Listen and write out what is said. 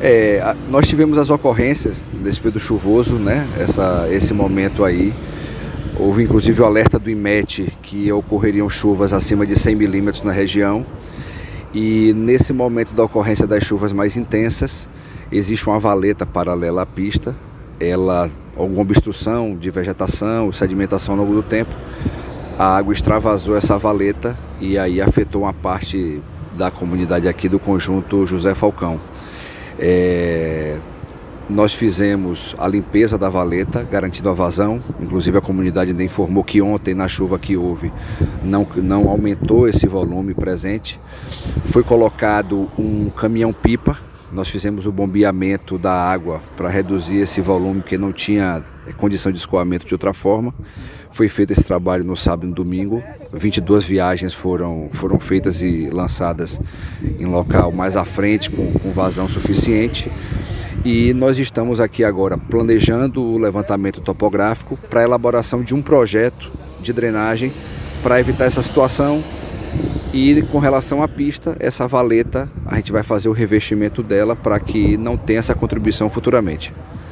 É, nós tivemos as ocorrências desse período chuvoso, né? Essa, esse momento aí. Houve inclusive o alerta do IMET que ocorreriam chuvas acima de 100 milímetros na região. E nesse momento da ocorrência das chuvas mais intensas, existe uma valeta paralela à pista. Ela, alguma obstrução de vegetação, sedimentação ao longo do tempo, a água extravasou essa valeta e aí afetou uma parte da comunidade aqui do conjunto José Falcão. É, nós fizemos a limpeza da valeta, garantindo a vazão. Inclusive a comunidade ainda informou que ontem, na chuva que houve, não, não aumentou esse volume presente. Foi colocado um caminhão-pipa. Nós fizemos o bombeamento da água para reduzir esse volume, que não tinha condição de escoamento de outra forma. Foi feito esse trabalho no sábado e no domingo. 22 viagens foram, foram feitas e lançadas em local mais à frente, com, com vazão suficiente. E nós estamos aqui agora planejando o levantamento topográfico para a elaboração de um projeto de drenagem para evitar essa situação. E com relação à pista, essa valeta, a gente vai fazer o revestimento dela para que não tenha essa contribuição futuramente.